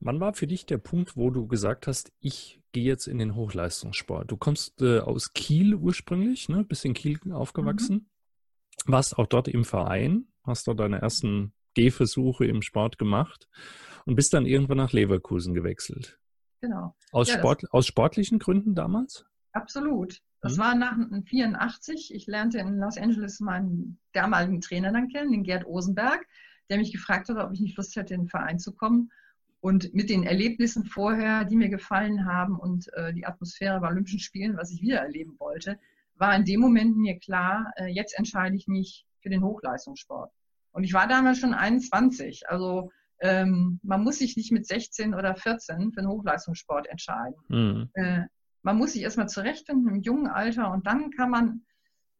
Wann war für dich der Punkt, wo du gesagt hast, ich gehe jetzt in den Hochleistungssport? Du kommst äh, aus Kiel ursprünglich, ne? bist in Kiel aufgewachsen, mhm. warst auch dort im Verein, hast dort deine ersten Gehversuche im Sport gemacht und bist dann irgendwann nach Leverkusen gewechselt. Genau. Aus, ja, Sport, aus sportlichen Gründen damals? Absolut. Das mhm. war nach 84. Ich lernte in Los Angeles meinen damaligen Trainer dann kennen, den Gerd Osenberg, der mich gefragt hat, ob ich nicht Lust hätte, in den Verein zu kommen. Und mit den Erlebnissen vorher, die mir gefallen haben und äh, die Atmosphäre bei Olympischen Spielen, was ich wieder erleben wollte, war in dem Moment mir klar, äh, jetzt entscheide ich mich für den Hochleistungssport. Und ich war damals schon 21. Also ähm, man muss sich nicht mit 16 oder 14 für den Hochleistungssport entscheiden. Mhm. Äh, man muss sich erstmal zurechtfinden im jungen Alter und dann kann man,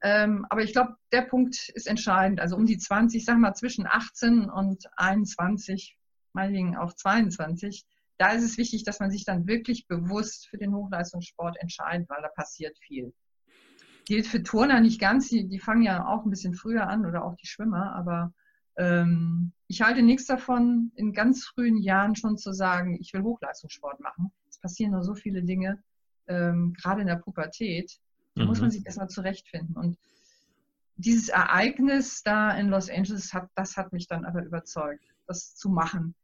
ähm, aber ich glaube, der Punkt ist entscheidend. Also um die 20, sag mal zwischen 18 und 21 meinetwegen auch 22, da ist es wichtig, dass man sich dann wirklich bewusst für den Hochleistungssport entscheidet, weil da passiert viel. Gilt für Turner nicht ganz, die, die fangen ja auch ein bisschen früher an oder auch die Schwimmer, aber ähm, ich halte nichts davon, in ganz frühen Jahren schon zu sagen, ich will Hochleistungssport machen. Es passieren nur so viele Dinge, ähm, gerade in der Pubertät. Da mhm. muss man sich erstmal zurechtfinden. Und dieses Ereignis da in Los Angeles, hat, das hat mich dann aber überzeugt, das zu machen.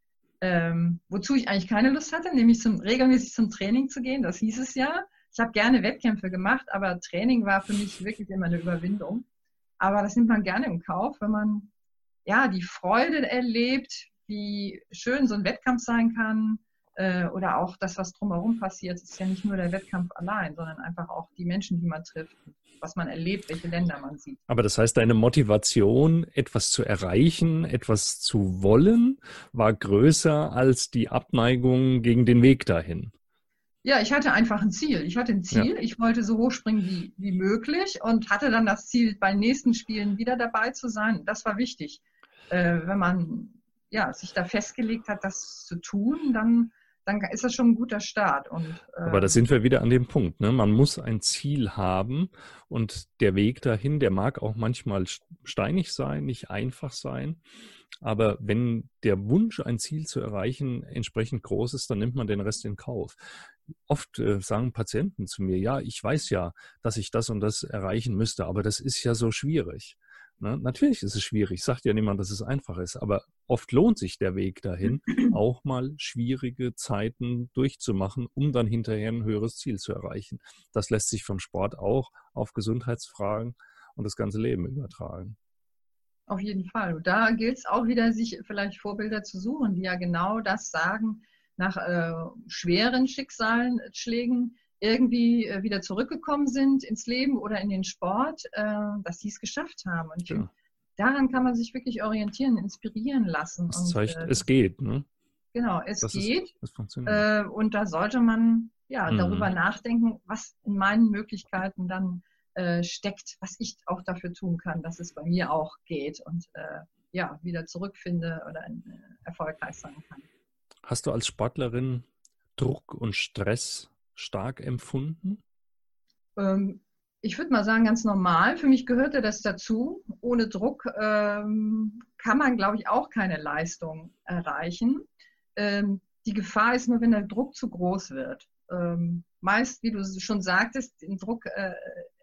Ähm, wozu ich eigentlich keine Lust hatte, nämlich zum, regelmäßig zum Training zu gehen. Das hieß es ja. Ich habe gerne Wettkämpfe gemacht, aber Training war für mich wirklich immer eine Überwindung. Aber das nimmt man gerne im Kauf, wenn man ja die Freude erlebt, wie schön so ein Wettkampf sein kann, äh, oder auch das, was drumherum passiert, ist ja nicht nur der Wettkampf allein, sondern einfach auch die Menschen, die man trifft, was man erlebt, welche Länder man sieht. Aber das heißt, deine Motivation, etwas zu erreichen, etwas zu wollen, war größer als die Abneigung gegen den Weg dahin. Ja, ich hatte einfach ein Ziel. Ich hatte ein Ziel. Ja. Ich wollte so hoch springen wie, wie möglich und hatte dann das Ziel, bei den nächsten Spielen wieder dabei zu sein. Das war wichtig. Äh, wenn man ja, sich da festgelegt hat, das zu tun, dann dann ist das schon ein guter Start. Und, äh, Aber da sind wir wieder an dem Punkt. Ne? Man muss ein Ziel haben und der Weg dahin, der mag auch manchmal steinig sein, nicht einfach sein. Aber wenn der Wunsch, ein Ziel zu erreichen, entsprechend groß ist, dann nimmt man den Rest in Kauf. Oft äh, sagen Patienten zu mir, ja, ich weiß ja, dass ich das und das erreichen müsste, aber das ist ja so schwierig. Ne? Natürlich ist es schwierig, sagt ja niemand, dass es einfach ist, aber oft lohnt sich der Weg dahin, auch mal schwierige Zeiten durchzumachen, um dann hinterher ein höheres Ziel zu erreichen. Das lässt sich vom Sport auch auf Gesundheitsfragen und das ganze Leben übertragen. Auf jeden Fall. Da gilt es auch wieder, sich vielleicht Vorbilder zu suchen, die ja genau das sagen, nach äh, schweren Schicksalsschlägen irgendwie äh, wieder zurückgekommen sind ins Leben oder in den Sport, äh, dass sie es geschafft haben. Und ja. daran kann man sich wirklich orientieren, inspirieren lassen. Das zeigt, und, äh, es geht. Ne? Genau, es das geht. Ist, äh, und da sollte man ja mhm. darüber nachdenken, was in meinen Möglichkeiten dann äh, steckt, was ich auch dafür tun kann, dass es bei mir auch geht und äh, ja wieder zurückfinde oder erfolgreich sein kann. Hast du als Sportlerin Druck und Stress stark empfunden? Ähm, ich würde mal sagen, ganz normal. Für mich gehörte das dazu. Ohne Druck ähm, kann man, glaube ich, auch keine Leistung erreichen. Ähm, die Gefahr ist nur, wenn der Druck zu groß wird. Ähm, meist, wie du schon sagtest, den Druck äh,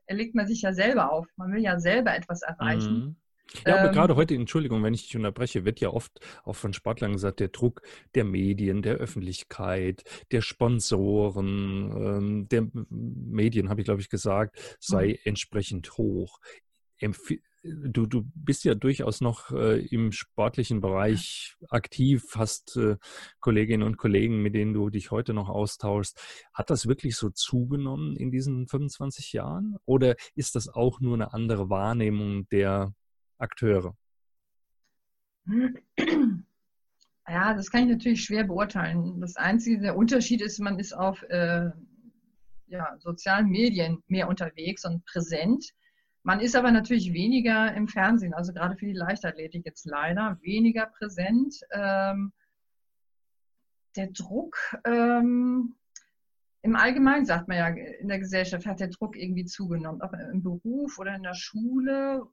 erlegt man sich ja selber auf. Man will ja selber etwas erreichen. Mhm. Ja, aber ähm, gerade heute, Entschuldigung, wenn ich dich unterbreche, wird ja oft auch von Sportlern gesagt, der Druck der Medien, der Öffentlichkeit, der Sponsoren, ähm, der Medien, habe ich glaube ich gesagt, sei mhm. entsprechend hoch. Empf du, du bist ja durchaus noch äh, im sportlichen Bereich aktiv, hast äh, Kolleginnen und Kollegen, mit denen du dich heute noch austauschst. Hat das wirklich so zugenommen in diesen 25 Jahren? Oder ist das auch nur eine andere Wahrnehmung der Akteure? Ja, das kann ich natürlich schwer beurteilen. Das einzige, der Unterschied ist, man ist auf äh, ja, sozialen Medien mehr unterwegs und präsent. Man ist aber natürlich weniger im Fernsehen, also gerade für die Leichtathletik jetzt leider weniger präsent. Ähm, der Druck, ähm, im Allgemeinen sagt man ja, in der Gesellschaft hat der Druck irgendwie zugenommen, ob im Beruf oder in der Schule.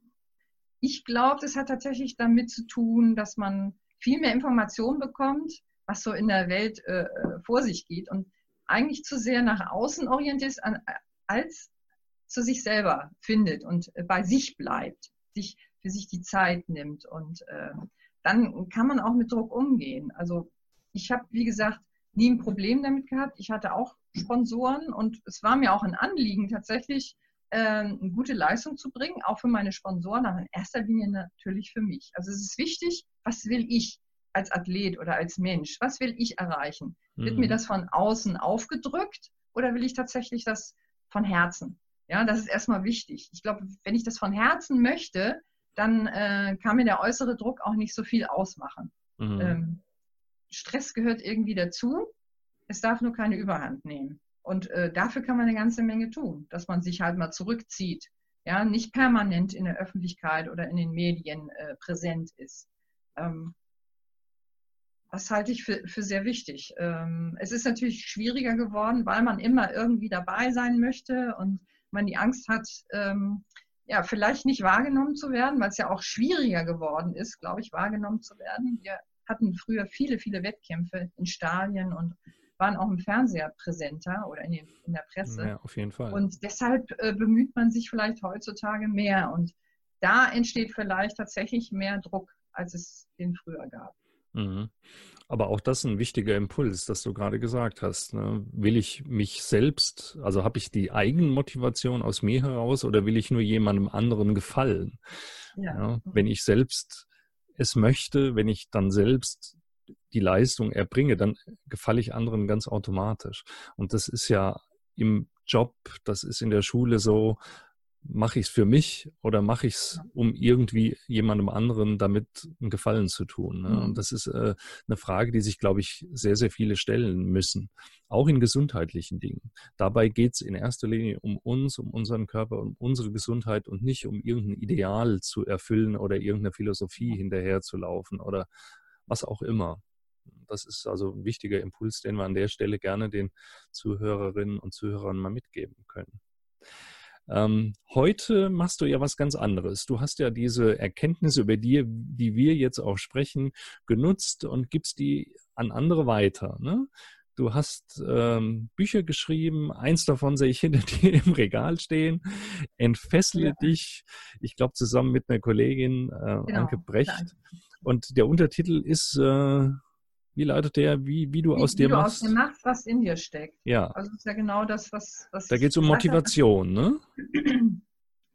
Ich glaube, das hat tatsächlich damit zu tun, dass man viel mehr Informationen bekommt, was so in der Welt äh, äh vor sich geht und eigentlich zu sehr nach außen orientiert ist, als zu sich selber findet und äh, bei sich bleibt, sich für sich die Zeit nimmt und äh, dann kann man auch mit Druck umgehen. Also ich habe, wie gesagt, nie ein Problem damit gehabt. Ich hatte auch Sponsoren und es war mir auch ein Anliegen, tatsächlich äh, eine gute Leistung zu bringen, auch für meine Sponsoren, aber in erster Linie natürlich für mich. Also es ist wichtig, was will ich als Athlet oder als Mensch? Was will ich erreichen? Mhm. Wird mir mhm. das von außen aufgedrückt oder will ich tatsächlich das von Herzen? Ja, das ist erstmal wichtig. Ich glaube, wenn ich das von Herzen möchte, dann äh, kann mir der äußere Druck auch nicht so viel ausmachen. Mhm. Ähm, Stress gehört irgendwie dazu. Es darf nur keine Überhand nehmen. Und äh, dafür kann man eine ganze Menge tun, dass man sich halt mal zurückzieht. Ja, nicht permanent in der Öffentlichkeit oder in den Medien äh, präsent ist. Ähm, das halte ich für, für sehr wichtig. Ähm, es ist natürlich schwieriger geworden, weil man immer irgendwie dabei sein möchte und man die Angst hat, ähm, ja, vielleicht nicht wahrgenommen zu werden, weil es ja auch schwieriger geworden ist, glaube ich, wahrgenommen zu werden. Wir hatten früher viele, viele Wettkämpfe in Stadien und waren auch im Fernseher präsenter oder in, den, in der Presse. Ja, auf jeden Fall. Und deshalb äh, bemüht man sich vielleicht heutzutage mehr. Und da entsteht vielleicht tatsächlich mehr Druck, als es den früher gab. Mhm. Aber auch das ist ein wichtiger Impuls, das du gerade gesagt hast. Ne? Will ich mich selbst, also habe ich die Eigenmotivation aus mir heraus oder will ich nur jemandem anderen gefallen? Ja. Ja, wenn ich selbst es möchte, wenn ich dann selbst die Leistung erbringe, dann gefalle ich anderen ganz automatisch. Und das ist ja im Job, das ist in der Schule so, mache ich es für mich oder mache ich es, um irgendwie jemandem anderen damit einen Gefallen zu tun? Ne? Und mhm. das ist äh, eine Frage, die sich, glaube ich, sehr, sehr viele stellen müssen, auch in gesundheitlichen Dingen. Dabei geht es in erster Linie um uns, um unseren Körper, um unsere Gesundheit und nicht um irgendein Ideal zu erfüllen oder irgendeine Philosophie hinterherzulaufen oder was auch immer. Das ist also ein wichtiger Impuls, den wir an der Stelle gerne den Zuhörerinnen und Zuhörern mal mitgeben können. Ähm, heute machst du ja was ganz anderes. Du hast ja diese Erkenntnisse, über die, die wir jetzt auch sprechen, genutzt und gibst die an andere weiter. Ne? Du hast ähm, Bücher geschrieben, eins davon sehe ich hinter dir im Regal stehen. Entfessle ja. dich, ich glaube zusammen mit einer Kollegin äh, genau, Anke Brecht. Und der Untertitel ist äh, wie leitet der, wie, wie du wie, aus dir wie machst? Wie du aus dir machst, was in dir steckt. Ja. Also ist ja genau das, was. was da geht es um Motivation, ne?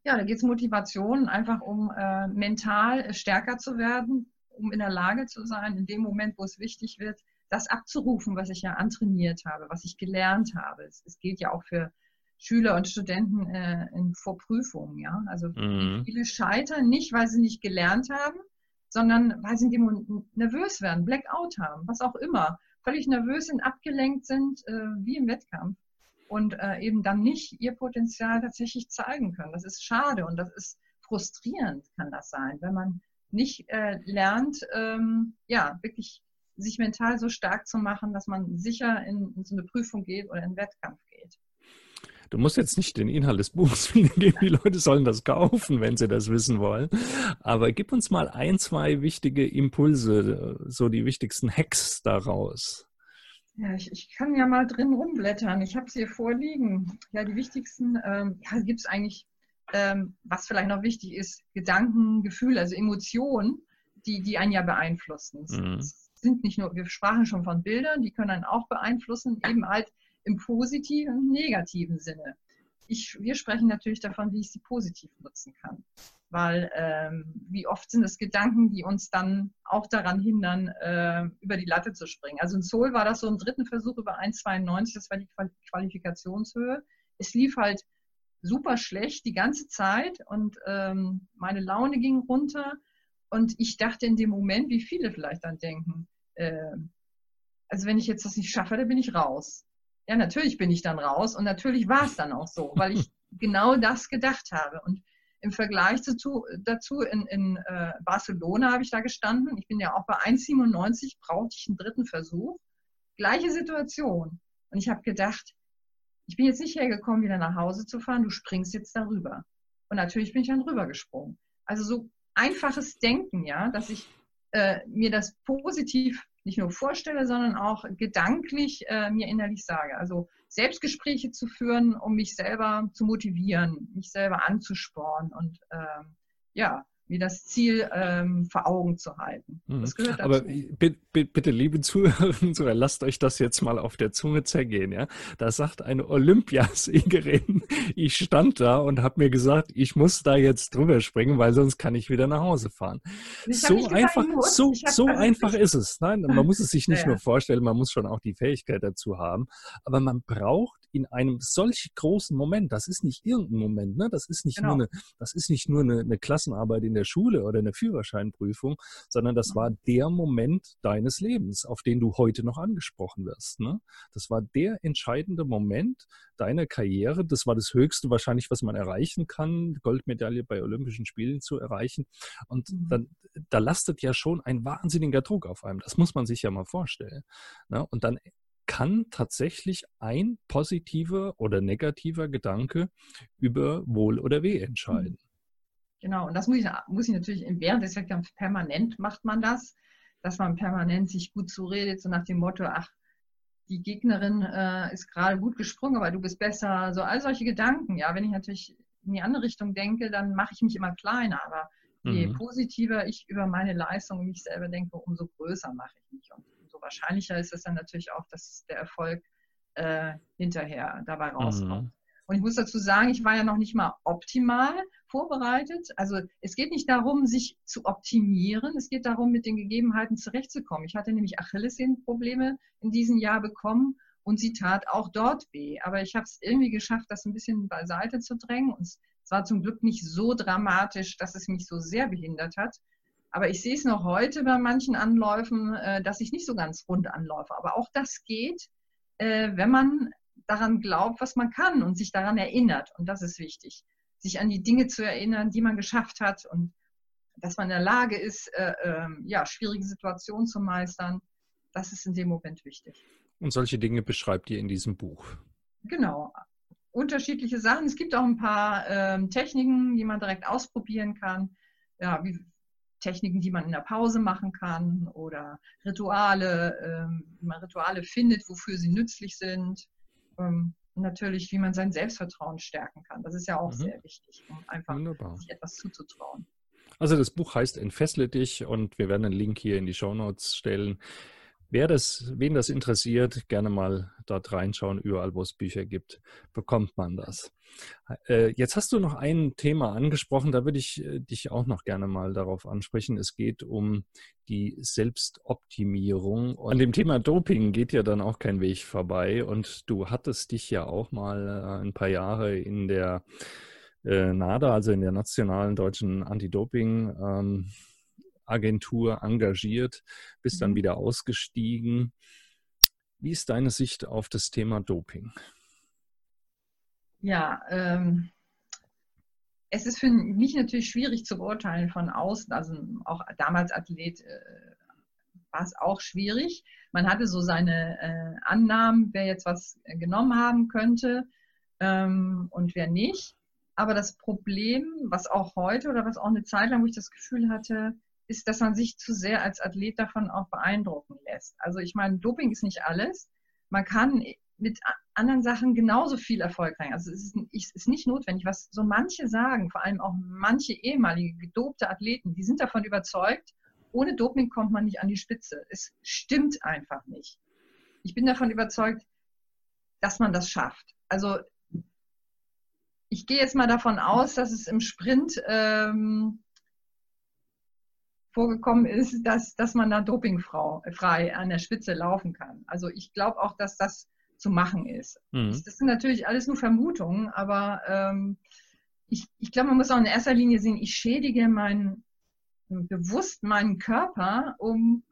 Ja, da geht es um Motivation, einfach um äh, mental stärker zu werden, um in der Lage zu sein, in dem Moment, wo es wichtig wird, das abzurufen, was ich ja antrainiert habe, was ich gelernt habe. Es, es gilt ja auch für Schüler und Studenten äh, in Vorprüfungen, ja. Also mhm. viele scheitern nicht, weil sie nicht gelernt haben, sondern weil sie nervös werden, Blackout haben, was auch immer, völlig nervös sind, abgelenkt sind, äh, wie im Wettkampf und äh, eben dann nicht ihr Potenzial tatsächlich zeigen können. Das ist schade und das ist frustrierend, kann das sein, wenn man nicht äh, lernt, ähm, ja, wirklich sich mental so stark zu machen, dass man sicher in, in so eine Prüfung geht oder in einen Wettkampf geht. Du musst jetzt nicht den Inhalt des Buchs wiedergeben, die Leute sollen das kaufen, wenn sie das wissen wollen. Aber gib uns mal ein, zwei wichtige Impulse, so die wichtigsten Hacks daraus. Ja, ich, ich kann ja mal drin rumblättern. Ich habe es hier vorliegen. Ja, die wichtigsten, ähm, ja, gibt es eigentlich, ähm, was vielleicht noch wichtig ist, Gedanken, Gefühle, also Emotionen, die, die einen ja beeinflussen. Mhm. Sind nicht nur, wir sprachen schon von Bildern, die können einen auch beeinflussen, eben halt im positiven und negativen Sinne. Ich, wir sprechen natürlich davon, wie ich sie positiv nutzen kann. Weil ähm, wie oft sind es Gedanken, die uns dann auch daran hindern, äh, über die Latte zu springen. Also in Seoul war das so im dritten Versuch über 1,92, das war die Qualifikationshöhe. Es lief halt super schlecht die ganze Zeit und ähm, meine Laune ging runter. Und ich dachte in dem Moment, wie viele vielleicht dann denken, äh, also wenn ich jetzt das nicht schaffe, dann bin ich raus. Ja, natürlich bin ich dann raus und natürlich war es dann auch so, weil ich genau das gedacht habe. Und im Vergleich dazu, dazu in, in äh, Barcelona habe ich da gestanden. Ich bin ja auch bei 1,97, brauchte ich einen dritten Versuch. Gleiche Situation. Und ich habe gedacht, ich bin jetzt nicht hergekommen, wieder nach Hause zu fahren, du springst jetzt darüber. Und natürlich bin ich dann rübergesprungen. Also so einfaches Denken, ja, dass ich äh, mir das positiv nicht nur vorstelle, sondern auch gedanklich äh, mir innerlich sage. Also Selbstgespräche zu führen, um mich selber zu motivieren, mich selber anzuspornen und äh, ja, mir das Ziel ähm, vor Augen zu halten. Mhm. Das gehört dazu. Aber bitte, liebe Zuhörerinnen, so, lasst euch das jetzt mal auf der Zunge zergehen. Ja? Da sagt eine Olympiasiegerin, ich stand da und habe mir gesagt, ich muss da jetzt drüber springen, weil sonst kann ich wieder nach Hause fahren. So einfach, so, so einfach ist es. Nein, man muss es sich nicht ja, nur vorstellen, man muss schon auch die Fähigkeit dazu haben. Aber man braucht in einem solch großen Moment, das ist nicht irgendein Moment, ne? das ist nicht genau. nur, eine, das ist nicht nur eine, eine Klassenarbeit in der Schule oder eine Führerscheinprüfung, sondern das war der Moment deines Lebens, auf den du heute noch angesprochen wirst. Ne? Das war der entscheidende Moment deiner Karriere. Das war das Höchste wahrscheinlich, was man erreichen kann, Goldmedaille bei Olympischen Spielen zu erreichen. Und mhm. dann, da lastet ja schon ein wahnsinniger Druck auf einem. Das muss man sich ja mal vorstellen. Ne? Und dann kann tatsächlich ein positiver oder negativer Gedanke über Wohl oder Weh entscheiden. Genau, und das muss ich, muss ich natürlich während des Wettkampfs permanent macht man das, dass man permanent sich gut zuredet, so nach dem Motto, ach, die Gegnerin äh, ist gerade gut gesprungen, aber du bist besser. So all solche Gedanken. Ja, wenn ich natürlich in die andere Richtung denke, dann mache ich mich immer kleiner. Aber je mhm. positiver ich über meine Leistung und mich selber denke, umso größer mache ich mich. Und wahrscheinlicher ist es dann natürlich auch, dass der Erfolg äh, hinterher dabei rauskommt. Mhm. Und ich muss dazu sagen, ich war ja noch nicht mal optimal vorbereitet. Also es geht nicht darum, sich zu optimieren. Es geht darum, mit den Gegebenheiten zurechtzukommen. Ich hatte nämlich Achillessehnenprobleme in diesem Jahr bekommen und sie tat auch dort weh. Aber ich habe es irgendwie geschafft, das ein bisschen beiseite zu drängen. Und es war zum Glück nicht so dramatisch, dass es mich so sehr behindert hat. Aber ich sehe es noch heute bei manchen Anläufen, äh, dass ich nicht so ganz rund anläufe. Aber auch das geht, äh, wenn man daran glaubt, was man kann und sich daran erinnert. Und das ist wichtig, sich an die Dinge zu erinnern, die man geschafft hat und dass man in der Lage ist, äh, ähm, ja, schwierige Situationen zu meistern. Das ist in dem Moment wichtig. Und solche Dinge beschreibt ihr in diesem Buch. Genau. Unterschiedliche Sachen. Es gibt auch ein paar ähm, Techniken, die man direkt ausprobieren kann. Ja, wie, Techniken, die man in der Pause machen kann oder Rituale, ähm, wie man Rituale findet, wofür sie nützlich sind. Ähm, natürlich, wie man sein Selbstvertrauen stärken kann. Das ist ja auch mhm. sehr wichtig, um einfach Wunderbar. sich etwas zuzutrauen. Also das Buch heißt Entfessle dich und wir werden einen Link hier in die Show Notes stellen. Wer das, wen das interessiert, gerne mal dort reinschauen. Überall, wo es Bücher gibt, bekommt man das. Äh, jetzt hast du noch ein Thema angesprochen, da würde ich äh, dich auch noch gerne mal darauf ansprechen. Es geht um die Selbstoptimierung. Und an dem Thema Doping geht ja dann auch kein Weg vorbei. Und du hattest dich ja auch mal äh, ein paar Jahre in der NADA, also in der Nationalen Deutschen Anti-Doping- ähm, Agentur engagiert, bist dann mhm. wieder ausgestiegen. Wie ist deine Sicht auf das Thema Doping? Ja, ähm, es ist für mich natürlich schwierig zu beurteilen von außen. Also auch damals Athlet äh, war es auch schwierig. Man hatte so seine äh, Annahmen, wer jetzt was genommen haben könnte ähm, und wer nicht. Aber das Problem, was auch heute oder was auch eine Zeit lang, wo ich das Gefühl hatte, ist, dass man sich zu sehr als Athlet davon auch beeindrucken lässt. Also ich meine, Doping ist nicht alles. Man kann mit anderen Sachen genauso viel Erfolg rein. Also es ist, es ist nicht notwendig, was so manche sagen, vor allem auch manche ehemalige gedopte Athleten, die sind davon überzeugt, ohne Doping kommt man nicht an die Spitze. Es stimmt einfach nicht. Ich bin davon überzeugt, dass man das schafft. Also ich gehe jetzt mal davon aus, dass es im Sprint ähm, vorgekommen ist, dass, dass man da dopingfrei an der Spitze laufen kann. Also ich glaube auch, dass das zu machen ist. Mhm. Das sind natürlich alles nur Vermutungen, aber ähm, ich, ich glaube, man muss auch in erster Linie sehen, ich schädige meinen bewusst meinen Körper, um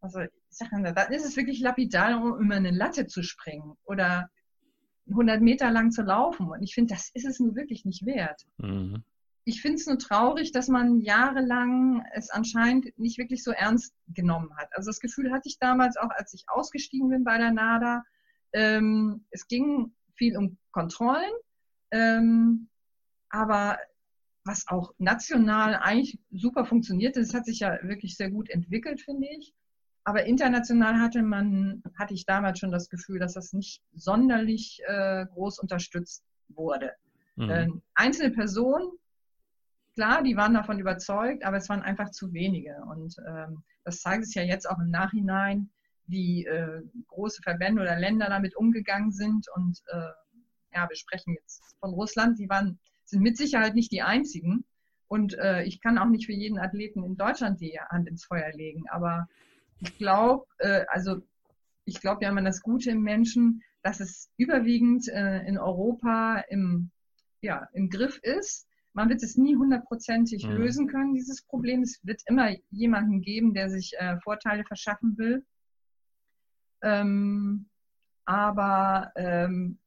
Also ich sage, dann ist es wirklich lapidar, um über eine Latte zu springen oder 100 Meter lang zu laufen. Und ich finde, das ist es nun wirklich nicht wert. Mhm. Ich finde es nur traurig, dass man jahrelang es anscheinend nicht wirklich so ernst genommen hat. Also das Gefühl hatte ich damals auch, als ich ausgestiegen bin bei der NADA. Ähm, es ging viel um Kontrollen, ähm, aber was auch national eigentlich super funktioniert, das hat sich ja wirklich sehr gut entwickelt, finde ich. Aber international hatte man, hatte ich damals schon das Gefühl, dass das nicht sonderlich äh, groß unterstützt wurde. Mhm. Äh, einzelne Personen, klar, die waren davon überzeugt, aber es waren einfach zu wenige. Und ähm, das zeigt es ja jetzt auch im Nachhinein, wie äh, große Verbände oder Länder damit umgegangen sind. Und äh, ja, wir sprechen jetzt von Russland, die waren, sind mit Sicherheit nicht die einzigen. Und äh, ich kann auch nicht für jeden Athleten in Deutschland die Hand ins Feuer legen. Aber ich glaube, äh, also ich glaube ja immer das Gute im Menschen, dass es überwiegend äh, in Europa im, ja, im Griff ist. Man wird es nie hundertprozentig mhm. lösen können, dieses Problem. Es wird immer jemanden geben, der sich äh, Vorteile verschaffen will. Ähm, aber ähm,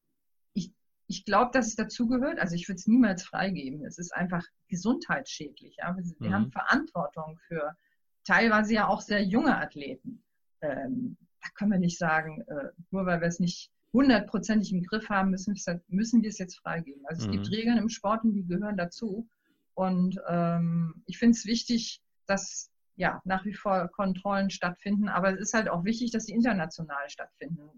ich, ich glaube, dass es dazugehört. Also ich würde es niemals freigeben. Es ist einfach gesundheitsschädlich. Ja? Wir, wir mhm. haben Verantwortung für teilweise ja auch sehr junge Athleten. Ähm, da können wir nicht sagen, äh, nur weil wir es nicht hundertprozentig im Griff haben, müssen, müssen wir es jetzt freigeben. Also es mhm. gibt Regeln im Sport und die gehören dazu. Und ähm, ich finde es wichtig, dass ja nach wie vor Kontrollen stattfinden, aber es ist halt auch wichtig, dass sie international stattfinden.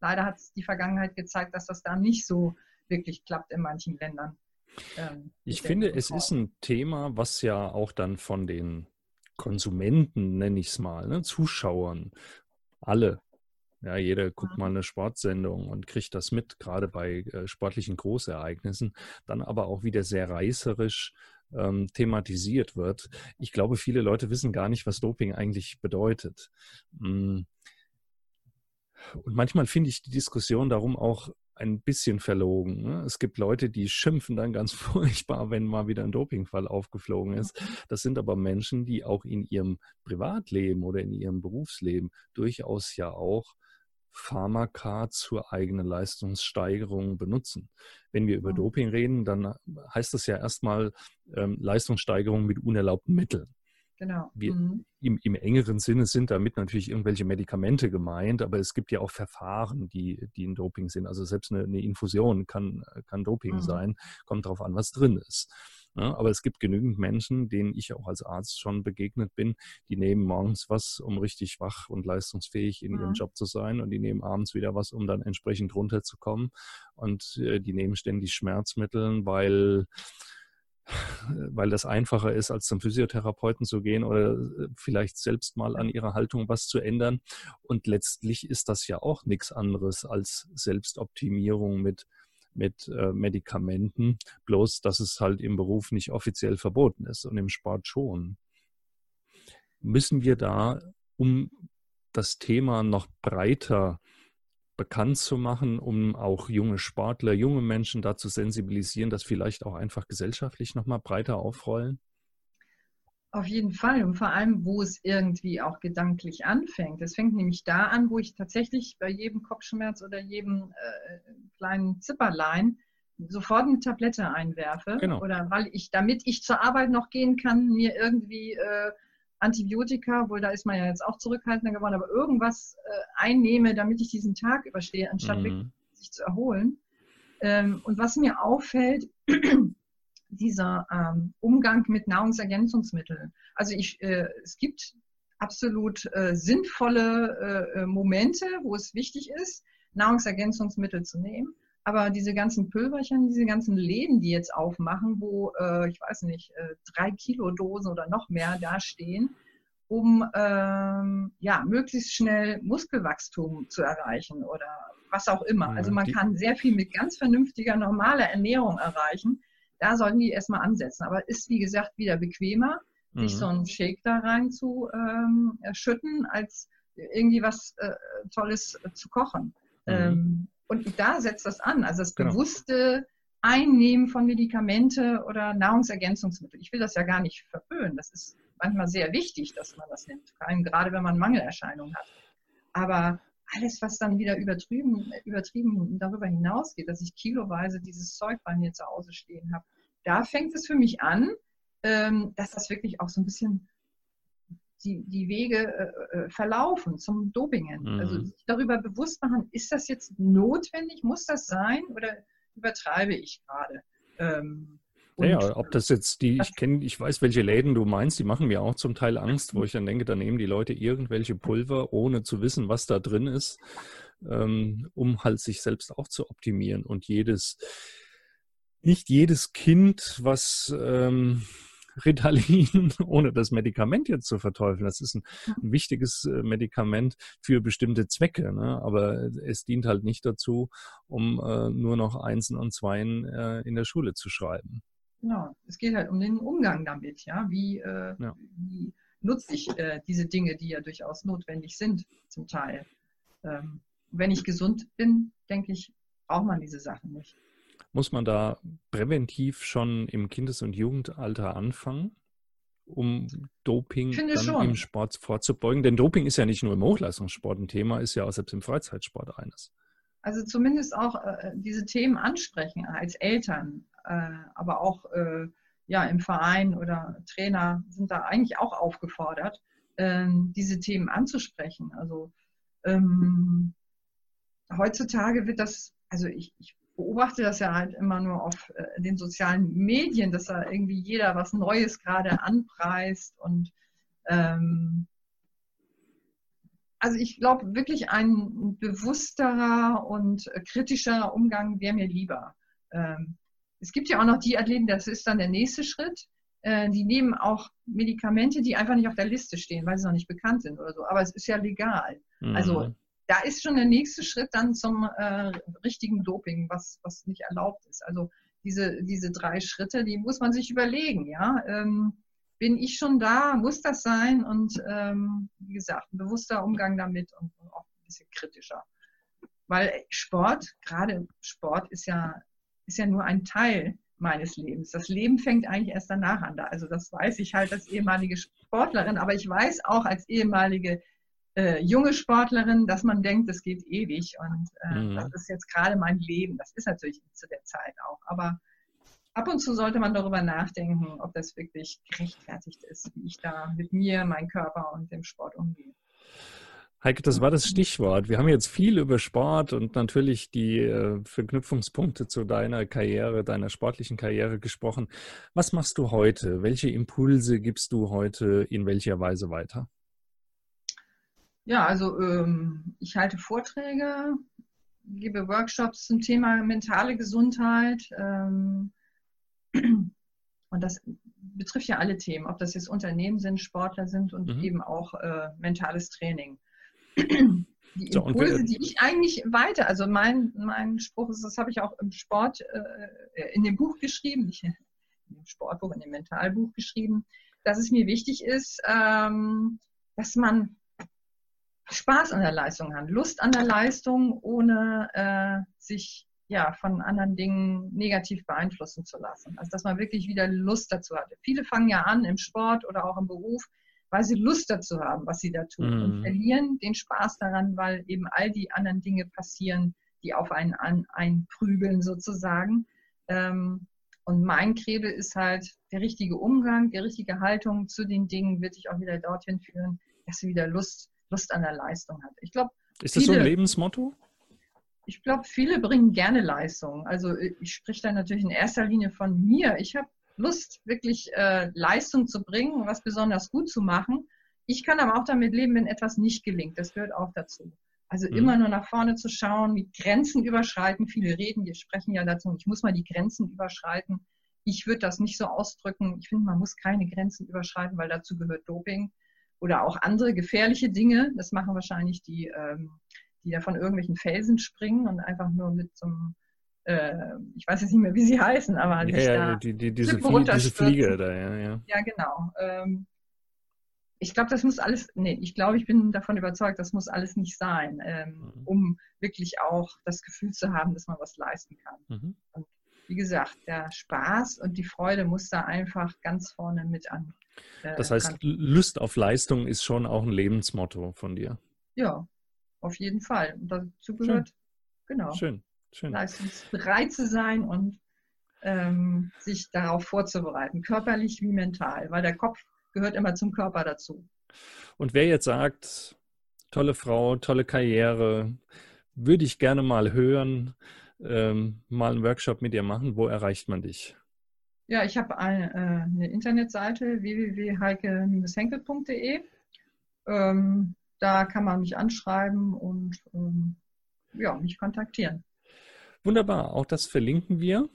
Leider hat die Vergangenheit gezeigt, dass das da nicht so wirklich klappt in manchen Ländern. Ähm, ich finde, es ist ein Thema, was ja auch dann von den Konsumenten, nenne ich es mal, ne? Zuschauern, alle. Ja, jeder guckt mal eine Sportsendung und kriegt das mit, gerade bei äh, sportlichen Großereignissen, dann aber auch wieder sehr reißerisch ähm, thematisiert wird. Ich glaube, viele Leute wissen gar nicht, was Doping eigentlich bedeutet. Hm. Und manchmal finde ich die Diskussion darum auch ein bisschen verlogen. Ne? Es gibt Leute, die schimpfen dann ganz furchtbar, wenn mal wieder ein Dopingfall aufgeflogen ist. Das sind aber Menschen, die auch in ihrem Privatleben oder in ihrem Berufsleben durchaus ja auch Pharmaka zur eigenen Leistungssteigerung benutzen. Wenn wir über Doping reden, dann heißt das ja erstmal ähm, Leistungssteigerung mit unerlaubten Mitteln. Genau. Wir, mhm. im, im, engeren Sinne sind damit natürlich irgendwelche Medikamente gemeint, aber es gibt ja auch Verfahren, die, die ein Doping sind. Also selbst eine, eine Infusion kann, kann Doping mhm. sein, kommt darauf an, was drin ist. Ja, aber es gibt genügend Menschen, denen ich auch als Arzt schon begegnet bin, die nehmen morgens was, um richtig wach und leistungsfähig in mhm. ihrem Job zu sein und die nehmen abends wieder was, um dann entsprechend runterzukommen und äh, die nehmen ständig Schmerzmittel, weil weil das einfacher ist, als zum Physiotherapeuten zu gehen oder äh, vielleicht selbst mal an ihrer Haltung was zu ändern. Und letztlich ist das ja auch nichts anderes als Selbstoptimierung mit, mit äh, Medikamenten, bloß dass es halt im Beruf nicht offiziell verboten ist und im Sport schon. Müssen wir da, um das Thema noch breiter bekannt zu machen, um auch junge Sportler, junge Menschen dazu sensibilisieren, dass vielleicht auch einfach gesellschaftlich nochmal breiter aufrollen? Auf jeden Fall und vor allem, wo es irgendwie auch gedanklich anfängt. Es fängt nämlich da an, wo ich tatsächlich bei jedem Kopfschmerz oder jedem äh, kleinen Zipperlein sofort eine Tablette einwerfe. Genau. Oder weil ich, damit ich zur Arbeit noch gehen kann, mir irgendwie äh, Antibiotika, wohl da ist man ja jetzt auch zurückhaltender geworden, aber irgendwas äh, einnehme, damit ich diesen Tag überstehe, anstatt mhm. sich zu erholen. Ähm, und was mir auffällt, dieser ähm, Umgang mit Nahrungsergänzungsmitteln. Also ich, äh, es gibt absolut äh, sinnvolle äh, äh, Momente, wo es wichtig ist, Nahrungsergänzungsmittel zu nehmen. Aber diese ganzen Pülverchen, diese ganzen Läden, die jetzt aufmachen, wo, äh, ich weiß nicht, äh, drei Kilo Dosen oder noch mehr dastehen, um ähm, ja, möglichst schnell Muskelwachstum zu erreichen oder was auch immer. Also man kann sehr viel mit ganz vernünftiger, normaler Ernährung erreichen. Da sollten die erstmal ansetzen. Aber ist, wie gesagt, wieder bequemer, mhm. sich so einen Shake da rein zu ähm, schütten, als irgendwie was äh, Tolles äh, zu kochen. Mhm. Ähm, und da setzt das an. Also das genau. bewusste Einnehmen von Medikamente oder Nahrungsergänzungsmittel. Ich will das ja gar nicht verpönen. Das ist manchmal sehr wichtig, dass man das nimmt, vor allem gerade wenn man Mangelerscheinungen hat. Aber alles, was dann wieder übertrieben, übertrieben darüber hinausgeht, dass ich kiloweise dieses Zeug bei mir zu Hause stehen habe, da fängt es für mich an, ähm, dass das wirklich auch so ein bisschen die, die Wege äh, äh verlaufen zum Dopingen. Mhm. Also sich darüber bewusst machen, ist das jetzt notwendig, muss das sein oder übertreibe ich gerade? Ähm, ja, ob das jetzt die, ich kenne, ich weiß, welche Läden du meinst, die machen mir auch zum Teil Angst, wo ich dann denke, da nehmen die Leute irgendwelche Pulver, ohne zu wissen, was da drin ist, ähm, um halt sich selbst auch zu optimieren. Und jedes, nicht jedes Kind, was ähm, Ritalin, ohne das Medikament jetzt zu verteufeln. Das ist ein, ein wichtiges äh, Medikament für bestimmte Zwecke, ne? aber es dient halt nicht dazu, um äh, nur noch Einsen und Zweien äh, in der Schule zu schreiben. Genau, es geht halt um den Umgang damit, ja. Wie, äh, ja. wie nutze ich äh, diese Dinge, die ja durchaus notwendig sind, zum Teil. Ähm, wenn ich gesund bin, denke ich, braucht man diese Sachen nicht. Muss man da präventiv schon im Kindes- und Jugendalter anfangen, um Doping im Sport vorzubeugen? Denn Doping ist ja nicht nur im Hochleistungssport ein Thema, ist ja auch selbst im Freizeitsport eines. Also zumindest auch äh, diese Themen ansprechen als Eltern, aber auch äh, ja, im Verein oder Trainer sind da eigentlich auch aufgefordert, ähm, diese Themen anzusprechen. Also ähm, heutzutage wird das, also ich, ich beobachte das ja halt immer nur auf äh, den sozialen Medien, dass da irgendwie jeder was Neues gerade anpreist und ähm, also ich glaube wirklich ein bewussterer und kritischer Umgang wäre mir lieber. Ähm, es gibt ja auch noch die Athleten, das ist dann der nächste Schritt. Äh, die nehmen auch Medikamente, die einfach nicht auf der Liste stehen, weil sie noch nicht bekannt sind oder so. Aber es ist ja legal. Mhm. Also da ist schon der nächste Schritt dann zum äh, richtigen Doping, was, was nicht erlaubt ist. Also diese, diese drei Schritte, die muss man sich überlegen, ja. Ähm, bin ich schon da? Muss das sein? Und ähm, wie gesagt, ein bewusster Umgang damit und, und auch ein bisschen kritischer. Weil Sport, gerade Sport ist ja, ist ja nur ein Teil meines Lebens. Das Leben fängt eigentlich erst danach an. Also das weiß ich halt als ehemalige Sportlerin, aber ich weiß auch als ehemalige äh, junge Sportlerin, dass man denkt, es geht ewig und äh, mhm. das ist jetzt gerade mein Leben. Das ist natürlich zu der Zeit auch, aber ab und zu sollte man darüber nachdenken, ob das wirklich gerechtfertigt ist, wie ich da mit mir, meinem Körper und dem Sport umgehe. Heike, das war das Stichwort. Wir haben jetzt viel über Sport und natürlich die äh, Verknüpfungspunkte zu deiner Karriere, deiner sportlichen Karriere gesprochen. Was machst du heute? Welche Impulse gibst du heute in welcher Weise weiter? Ja, also ähm, ich halte Vorträge, gebe Workshops zum Thema mentale Gesundheit. Ähm, und das betrifft ja alle Themen, ob das jetzt Unternehmen sind, Sportler sind und mhm. eben auch äh, mentales Training. Die Impulse, so, die ich eigentlich weiter, also mein, mein Spruch ist, das habe ich auch im Sport, äh, in dem Buch geschrieben, nicht in dem Sportbuch, in dem Mentalbuch geschrieben, dass es mir wichtig ist, ähm, dass man Spaß an der Leistung hat, Lust an der Leistung, ohne äh, sich ja, von anderen Dingen negativ beeinflussen zu lassen. Also dass man wirklich wieder Lust dazu hat. Viele fangen ja an im Sport oder auch im Beruf, weil sie Lust dazu haben, was sie da tun. Mhm. Und verlieren den Spaß daran, weil eben all die anderen Dinge passieren, die auf einen an, einprügeln sozusagen. Ähm, und mein Credo ist halt, der richtige Umgang, die richtige Haltung zu den Dingen wird dich auch wieder dorthin führen, dass du wieder Lust Lust an der Leistung hat. Ich glaube, ist das viele, so ein Lebensmotto? Ich glaube, viele bringen gerne Leistung. Also ich spreche da natürlich in erster Linie von mir. Ich habe Lust, wirklich äh, Leistung zu bringen, was besonders gut zu machen. Ich kann aber auch damit leben, wenn etwas nicht gelingt. Das gehört auch dazu. Also mhm. immer nur nach vorne zu schauen, die Grenzen überschreiten. Viele reden, wir sprechen ja dazu, ich muss mal die Grenzen überschreiten. Ich würde das nicht so ausdrücken. Ich finde, man muss keine Grenzen überschreiten, weil dazu gehört Doping oder auch andere gefährliche Dinge. Das machen wahrscheinlich die, ähm, die da von irgendwelchen Felsen springen und einfach nur mit zum, äh, ich weiß jetzt nicht mehr, wie sie heißen, aber ja, ja, die, die, diese, Flie diese Fliege da, ja, ja. Ja, genau. Ähm, ich glaube, das muss alles, nee, ich glaube, ich bin davon überzeugt, das muss alles nicht sein, ähm, mhm. um wirklich auch das Gefühl zu haben, dass man was leisten kann. Mhm. Und wie gesagt, der Spaß und die Freude muss da einfach ganz vorne mit an, Äh, das heißt, Lust auf Leistung ist schon auch ein Lebensmotto von dir. Ja, auf jeden Fall. Und dazu gehört, Schön. genau, Schön. Schön. leistungsbereit zu sein und ähm, sich darauf vorzubereiten, körperlich wie mental, weil der Kopf gehört immer zum Körper dazu. Und wer jetzt sagt, tolle Frau, tolle Karriere, würde ich gerne mal hören, ähm, mal einen Workshop mit dir machen, wo erreicht man dich? Ja, ich habe eine, äh, eine Internetseite www.heike-henkel.de. Ähm, da kann man mich anschreiben und ähm, ja, mich kontaktieren. Wunderbar, auch das verlinken wir.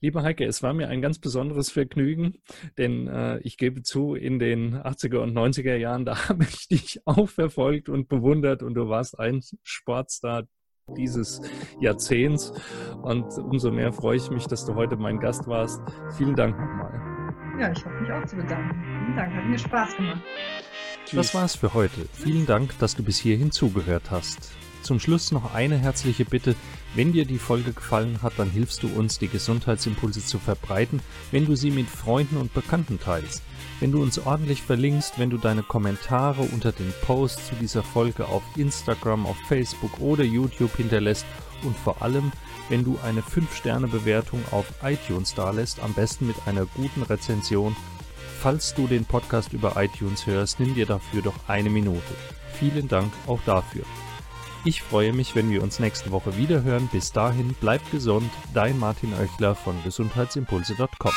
Lieber Heike, es war mir ein ganz besonderes Vergnügen, denn äh, ich gebe zu, in den 80er und 90er Jahren, da habe ich dich auch verfolgt und bewundert und du warst ein Sportstar dieses Jahrzehnts. Und umso mehr freue ich mich, dass du heute mein Gast warst. Vielen Dank nochmal. Ja, ich habe mich auch zu bedanken. Vielen Dank, hat mir Spaß gemacht. Das war's für heute. Vielen Dank, dass du bis hierhin zugehört hast. Zum Schluss noch eine herzliche Bitte. Wenn dir die Folge gefallen hat, dann hilfst du uns, die Gesundheitsimpulse zu verbreiten, wenn du sie mit Freunden und Bekannten teilst. Wenn du uns ordentlich verlinkst, wenn du deine Kommentare unter den Posts zu dieser Folge auf Instagram, auf Facebook oder YouTube hinterlässt und vor allem, wenn du eine 5-Sterne-Bewertung auf iTunes dalässt, am besten mit einer guten Rezension. Falls du den Podcast über iTunes hörst, nimm dir dafür doch eine Minute. Vielen Dank auch dafür. Ich freue mich, wenn wir uns nächste Woche wieder hören. Bis dahin, bleibt gesund. Dein Martin Oechler von gesundheitsimpulse.com.